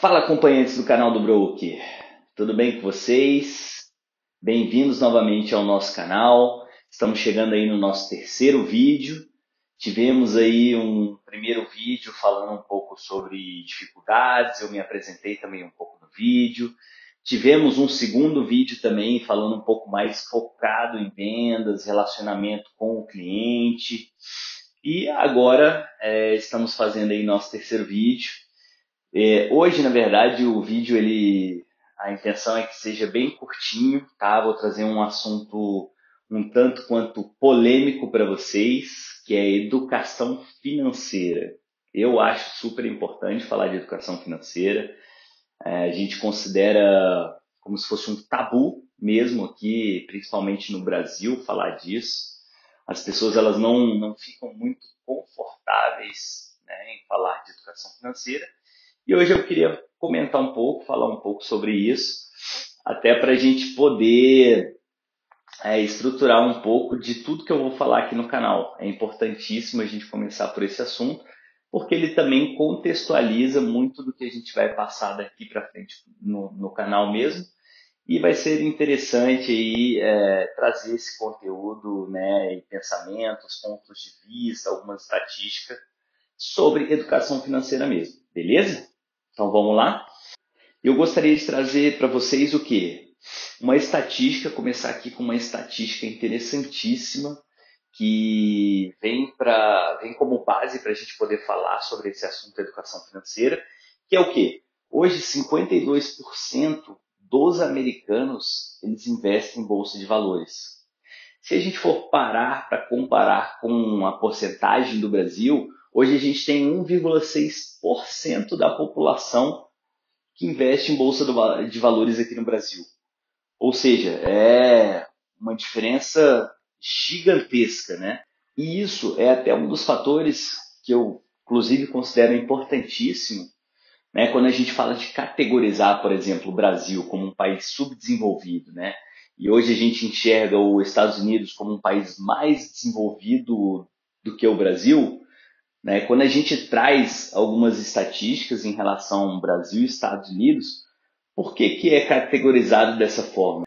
Fala acompanhantes do canal do Broker, tudo bem com vocês? Bem-vindos novamente ao nosso canal. Estamos chegando aí no nosso terceiro vídeo. Tivemos aí um primeiro vídeo falando um pouco sobre dificuldades, eu me apresentei também um pouco no vídeo. Tivemos um segundo vídeo também falando um pouco mais focado em vendas, relacionamento com o cliente. E agora é, estamos fazendo aí nosso terceiro vídeo. É, hoje, na verdade, o vídeo ele a intenção é que seja bem curtinho, tá? Vou trazer um assunto um tanto quanto polêmico para vocês, que é educação financeira. Eu acho super importante falar de educação financeira. É, a gente considera como se fosse um tabu mesmo aqui, principalmente no Brasil, falar disso. As pessoas elas não, não ficam muito confortáveis né, em falar de educação financeira. E hoje eu queria comentar um pouco, falar um pouco sobre isso, até para a gente poder é, estruturar um pouco de tudo que eu vou falar aqui no canal. É importantíssimo a gente começar por esse assunto, porque ele também contextualiza muito do que a gente vai passar daqui para frente no, no, canal mesmo. E vai ser interessante aí é, trazer esse conteúdo, né, e pensamentos, pontos de vista, algumas estatísticas sobre educação financeira mesmo, beleza? Então vamos lá? Eu gostaria de trazer para vocês o que? Uma estatística, começar aqui com uma estatística interessantíssima que vem, pra, vem como base para a gente poder falar sobre esse assunto da educação financeira, que é o que? Hoje, 52% dos americanos eles investem em bolsa de valores. Se a gente for parar para comparar com a porcentagem do Brasil, hoje a gente tem 1,6% da população que investe em bolsa de valores aqui no Brasil. Ou seja, é uma diferença gigantesca, né? E isso é até um dos fatores que eu, inclusive, considero importantíssimo, né? Quando a gente fala de categorizar, por exemplo, o Brasil como um país subdesenvolvido, né? E hoje a gente enxerga os Estados Unidos como um país mais desenvolvido do que o Brasil, né? Quando a gente traz algumas estatísticas em relação ao Brasil e Estados Unidos, por que, que é categorizado dessa forma?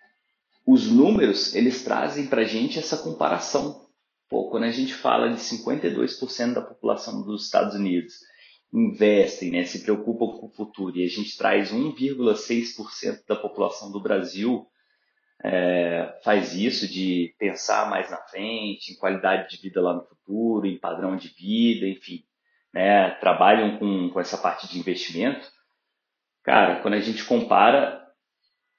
Os números, eles trazem para a gente essa comparação. Pô, quando a gente fala de 52% da população dos Estados Unidos investem, né, se preocupam com o futuro, e a gente traz 1,6% da população do Brasil é, faz isso de pensar mais na frente, em qualidade de vida lá no futuro, em padrão de vida, enfim, né, trabalham com, com essa parte de investimento, cara, quando a gente compara,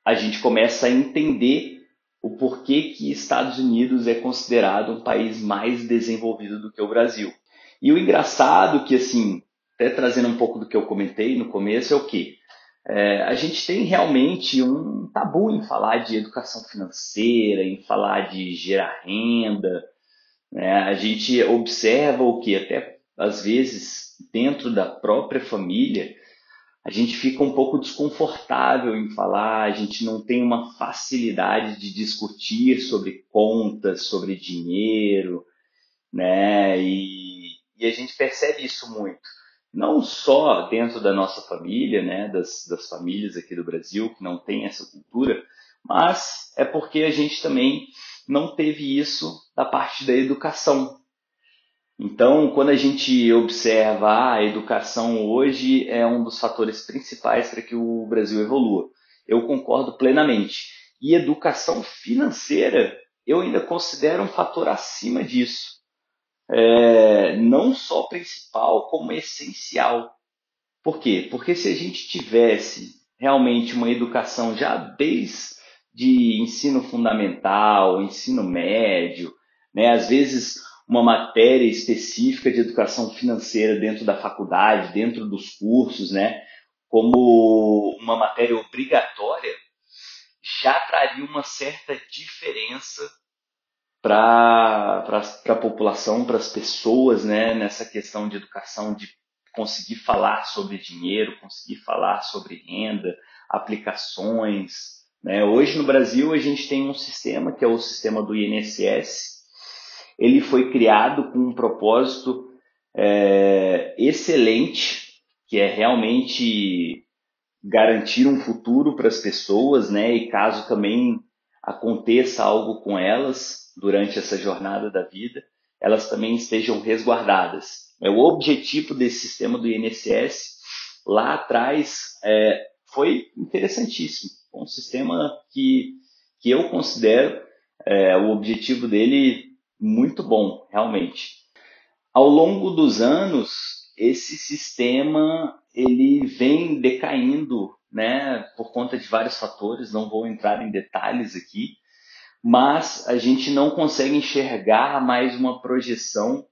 a gente começa a entender o porquê que Estados Unidos é considerado um país mais desenvolvido do que o Brasil. E o engraçado que, assim, até trazendo um pouco do que eu comentei no começo, é o que? É, a gente tem realmente um tabu em falar de educação financeira, em falar de gerar renda. Né? A gente observa o que até às vezes dentro da própria família a gente fica um pouco desconfortável em falar, a gente não tem uma facilidade de discutir sobre contas, sobre dinheiro, né? E, e a gente percebe isso muito não só dentro da nossa família, né, das, das famílias aqui do Brasil que não tem essa cultura, mas é porque a gente também não teve isso da parte da educação. Então, quando a gente observa ah, a educação hoje é um dos fatores principais para que o Brasil evolua, eu concordo plenamente. E educação financeira eu ainda considero um fator acima disso é, não só principal, como essencial. Por quê? Porque se a gente tivesse realmente uma educação já desde ensino fundamental, ensino médio, né, às vezes uma matéria específica de educação financeira dentro da faculdade, dentro dos cursos, né, como uma matéria obrigatória, já traria uma certa diferença para a população, para as pessoas, né, nessa questão de educação, de conseguir falar sobre dinheiro, conseguir falar sobre renda, aplicações. Né? Hoje no Brasil a gente tem um sistema que é o sistema do INSS. Ele foi criado com um propósito é, excelente, que é realmente garantir um futuro para as pessoas, né? E caso também aconteça algo com elas durante essa jornada da vida, elas também estejam resguardadas. É o objetivo desse sistema do INSS lá atrás é, foi interessantíssimo, um sistema que que eu considero é, o objetivo dele muito bom, realmente. Ao longo dos anos, esse sistema ele vem decaindo, né, por conta de vários fatores, não vou entrar em detalhes aqui, mas a gente não consegue enxergar mais uma projeção,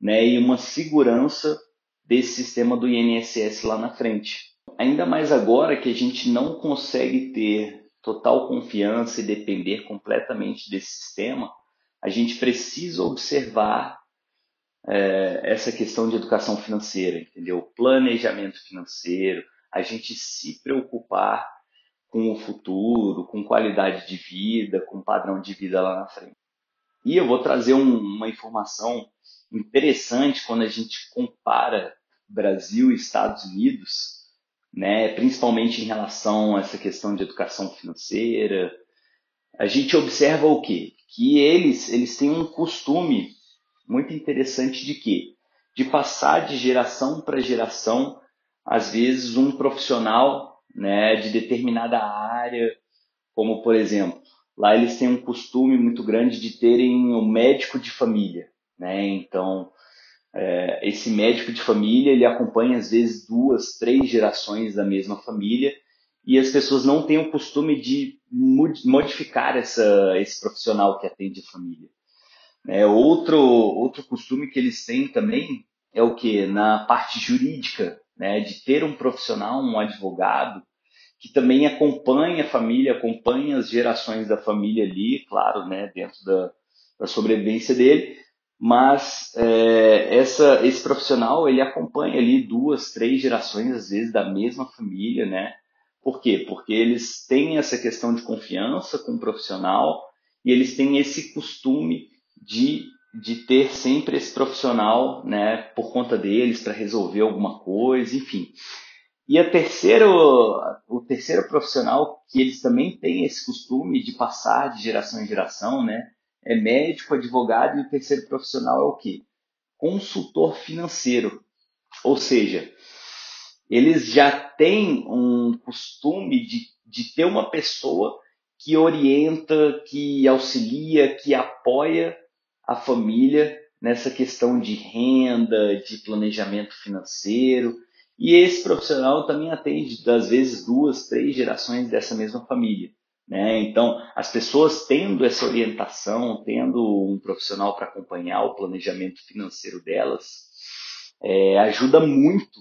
né, e uma segurança desse sistema do INSS lá na frente. Ainda mais agora que a gente não consegue ter total confiança e depender completamente desse sistema, a gente precisa observar é, essa questão de educação financeira, entendeu? Planejamento financeiro, a gente se preocupar com o futuro, com qualidade de vida, com padrão de vida lá na frente. E eu vou trazer um, uma informação interessante quando a gente compara Brasil e Estados Unidos né, principalmente em relação a essa questão de educação financeira. A gente observa o quê? Que eles, eles têm um costume muito interessante de quê? De passar de geração para geração, às vezes um profissional, né, de determinada área, como por exemplo, lá eles têm um costume muito grande de terem um médico de família, né? Então, é, esse médico de família ele acompanha às vezes duas, três gerações da mesma família e as pessoas não têm o costume de modificar essa, esse profissional que atende a família. É, outro, outro costume que eles têm também é o que? Na parte jurídica, né, de ter um profissional, um advogado, que também acompanha a família, acompanha as gerações da família ali, claro, né, dentro da, da sobrevivência dele, mas é, essa, esse profissional ele acompanha ali duas, três gerações às vezes da mesma família, né? Por quê? Porque eles têm essa questão de confiança com o profissional e eles têm esse costume de, de ter sempre esse profissional, né, por conta deles para resolver alguma coisa, enfim. E a terceiro, o terceiro profissional que eles também têm esse costume de passar de geração em geração, né, é médico, advogado e o terceiro profissional é o quê? Consultor financeiro. Ou seja, eles já têm um costume de, de ter uma pessoa que orienta, que auxilia, que apoia a família nessa questão de renda, de planejamento financeiro. E esse profissional também atende, às vezes, duas, três gerações dessa mesma família. Né? Então, as pessoas tendo essa orientação, tendo um profissional para acompanhar o planejamento financeiro delas, é, ajuda muito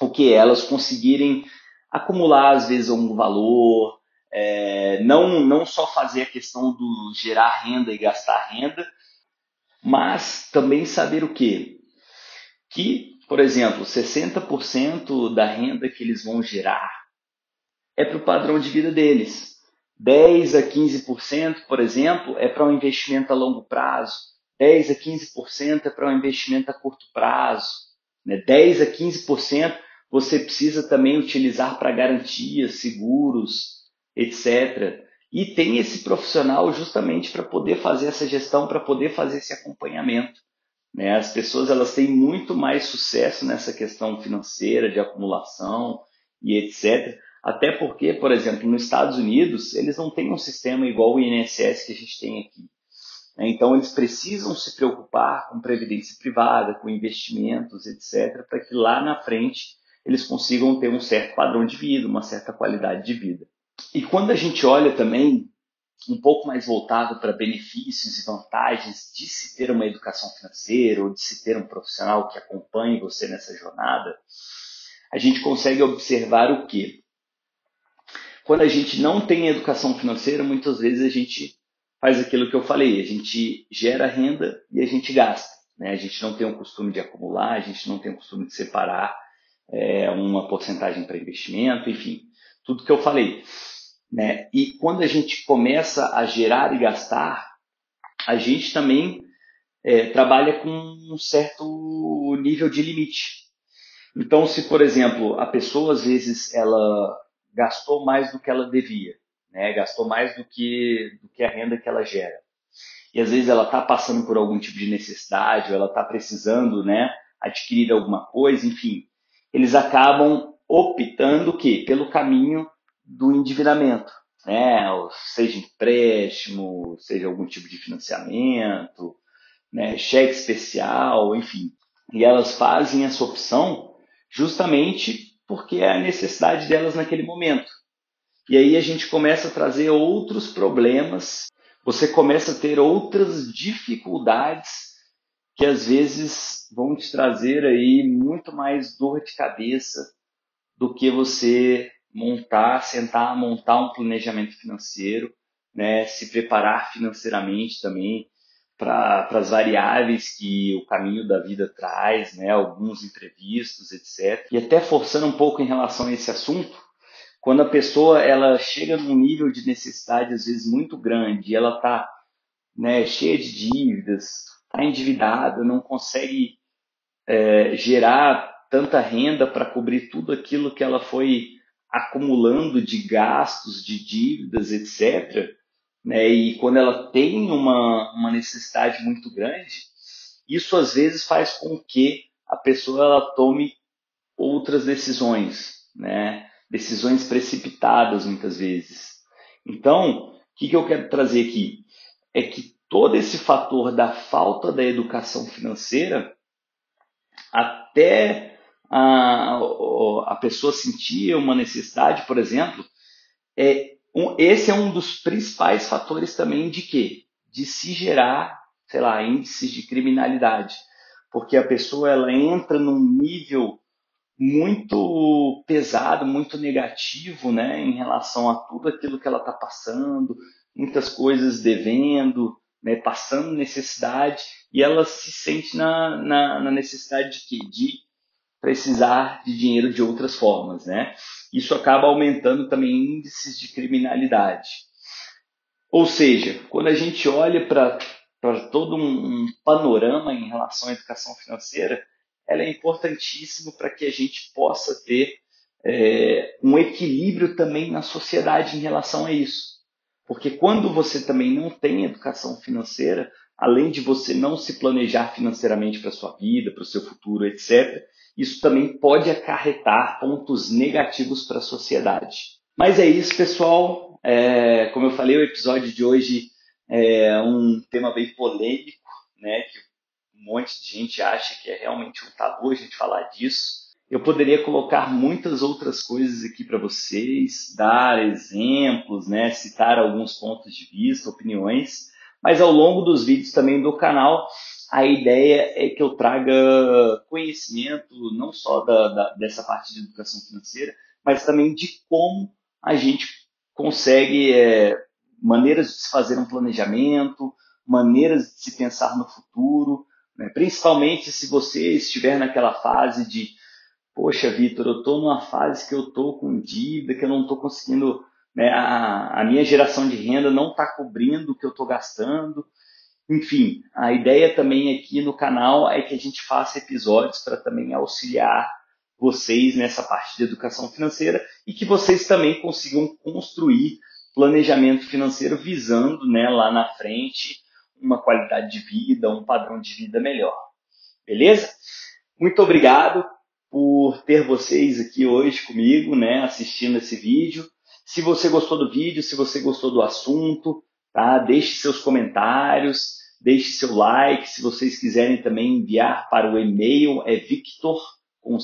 o que elas conseguirem acumular, às vezes, um valor, é, não, não só fazer a questão do gerar renda e gastar renda, mas também saber o quê? Que, por exemplo, 60% da renda que eles vão gerar é para o padrão de vida deles. 10 a 15%, por exemplo, é para um investimento a longo prazo, 10 a 15% é para um investimento a curto prazo, né? 10 a 15% você precisa também utilizar para garantias, seguros, etc. E tem esse profissional justamente para poder fazer essa gestão, para poder fazer esse acompanhamento. Né? As pessoas elas têm muito mais sucesso nessa questão financeira, de acumulação e etc até porque, por exemplo, nos Estados Unidos, eles não têm um sistema igual o INSS que a gente tem aqui. Né? Então, eles precisam se preocupar com previdência privada, com investimentos, etc., para que lá na frente eles consigam ter um certo padrão de vida, uma certa qualidade de vida. E quando a gente olha também um pouco mais voltado para benefícios e vantagens de se ter uma educação financeira ou de se ter um profissional que acompanhe você nessa jornada, a gente consegue observar o que? Quando a gente não tem educação financeira, muitas vezes a gente faz aquilo que eu falei, a gente gera renda e a gente gasta. Né? A gente não tem o costume de acumular, a gente não tem o costume de separar é, uma porcentagem para investimento, enfim, tudo que eu falei. Né? E quando a gente começa a gerar e gastar, a gente também é, trabalha com um certo nível de limite. Então, se por exemplo a pessoa às vezes ela gastou mais do que ela devia, né? gastou mais do que, do que a renda que ela gera, e às vezes ela está passando por algum tipo de necessidade, ou ela está precisando né, adquirir alguma coisa, enfim, eles acabam optando que pelo caminho do endividamento, né? seja empréstimo, seja algum tipo de financiamento, né? cheque especial, enfim. E elas fazem essa opção justamente porque é a necessidade delas naquele momento. E aí a gente começa a trazer outros problemas, você começa a ter outras dificuldades que às vezes vão te trazer aí muito mais dor de cabeça do que você montar, sentar, montar um planejamento financeiro, né, se preparar financeiramente também para as variáveis que o caminho da vida traz, né, alguns imprevistos, etc. E até forçando um pouco em relação a esse assunto, quando a pessoa ela chega num nível de necessidade às vezes muito grande, ela está né, cheia de dívidas, está endividada, não consegue é, gerar tanta renda para cobrir tudo aquilo que ela foi acumulando de gastos, de dívidas, etc. Né? E quando ela tem uma, uma necessidade muito grande, isso às vezes faz com que a pessoa ela tome outras decisões, né? decisões precipitadas muitas vezes. Então, o que, que eu quero trazer aqui? É que todo esse fator da falta da educação financeira, até a, a pessoa sentia uma necessidade, por exemplo, é, um, esse é um dos principais fatores também de quê? De se gerar, sei lá, índices de criminalidade. Porque a pessoa ela entra num nível muito pesado, muito negativo, né, em relação a tudo aquilo que ela está passando, muitas coisas devendo, né, passando necessidade, e ela se sente na, na, na necessidade de quê? De precisar de dinheiro de outras formas, né? Isso acaba aumentando também índices de criminalidade. Ou seja, quando a gente olha para todo um, panorama em relação à educação financeira, ela é importantíssima para que a gente possa ter é, um equilíbrio também na sociedade em relação a isso. Porque quando você também não tem educação financeira, além de você não se planejar financeiramente para sua vida, para o seu futuro, etc., isso também pode acarretar pontos negativos para a sociedade. Mas é isso, pessoal. É, como eu falei, o episódio de hoje é um tema bem polêmico, né? Que um monte de gente acha que é realmente um tabu a gente falar disso. Eu poderia colocar muitas outras coisas aqui para vocês, dar exemplos, né? Citar alguns pontos de vista, opiniões. Mas ao longo dos vídeos também do canal, a ideia é que eu traga conhecimento não só da, da, dessa parte de educação financeira, mas também de como a gente consegue é, maneiras de se fazer um planejamento, maneiras de se pensar no futuro, né? principalmente se você estiver naquela fase de, poxa, Vitor, eu estou numa fase que eu estou com dívida, que eu não estou conseguindo, né, a, a minha geração de renda não está cobrindo o que eu estou gastando, enfim, a ideia também aqui no canal é que a gente faça episódios para também auxiliar vocês nessa parte de educação financeira e que vocês também consigam construir planejamento financeiro visando né, lá na frente uma qualidade de vida, um padrão de vida melhor. Beleza? Muito obrigado por ter vocês aqui hoje comigo, né, assistindo esse vídeo. Se você gostou do vídeo, se você gostou do assunto, Tá? Deixe seus comentários, deixe seu like. Se vocês quiserem também enviar para o e-mail, é victor com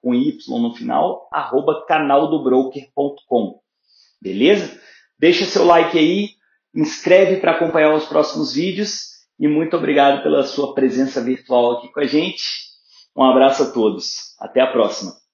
com y no final, arroba canaldobroker.com. Beleza? Deixa seu like aí, inscreve para acompanhar os próximos vídeos e muito obrigado pela sua presença virtual aqui com a gente. Um abraço a todos. Até a próxima.